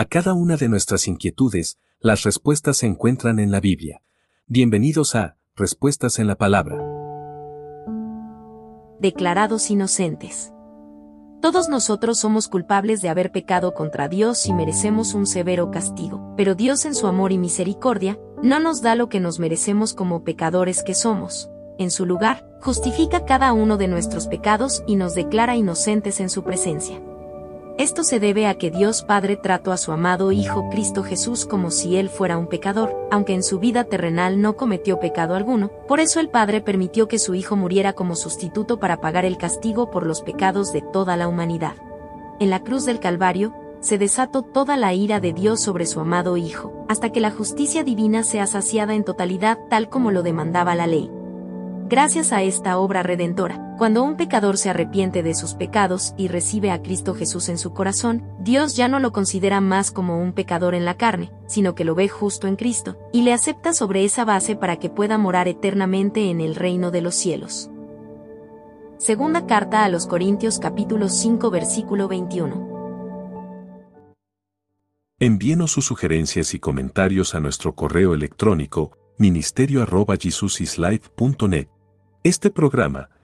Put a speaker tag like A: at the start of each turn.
A: A cada una de nuestras inquietudes, las respuestas se encuentran en la Biblia. Bienvenidos a Respuestas en la Palabra.
B: Declarados inocentes. Todos nosotros somos culpables de haber pecado contra Dios y merecemos un severo castigo, pero Dios en su amor y misericordia, no nos da lo que nos merecemos como pecadores que somos. En su lugar, justifica cada uno de nuestros pecados y nos declara inocentes en su presencia. Esto se debe a que Dios Padre trató a su amado Hijo Cristo Jesús como si Él fuera un pecador, aunque en su vida terrenal no cometió pecado alguno, por eso el Padre permitió que su Hijo muriera como sustituto para pagar el castigo por los pecados de toda la humanidad. En la cruz del Calvario, se desató toda la ira de Dios sobre su amado Hijo, hasta que la justicia divina sea saciada en totalidad tal como lo demandaba la ley. Gracias a esta obra redentora, cuando un pecador se arrepiente de sus pecados y recibe a Cristo Jesús en su corazón, Dios ya no lo considera más como un pecador en la carne, sino que lo ve justo en Cristo, y le acepta sobre esa base para que pueda morar eternamente en el reino de los cielos. Segunda carta a los Corintios capítulo 5 versículo 21.
A: Envíenos sus sugerencias y comentarios a nuestro correo electrónico ministerio.jesusislife.net. Este programa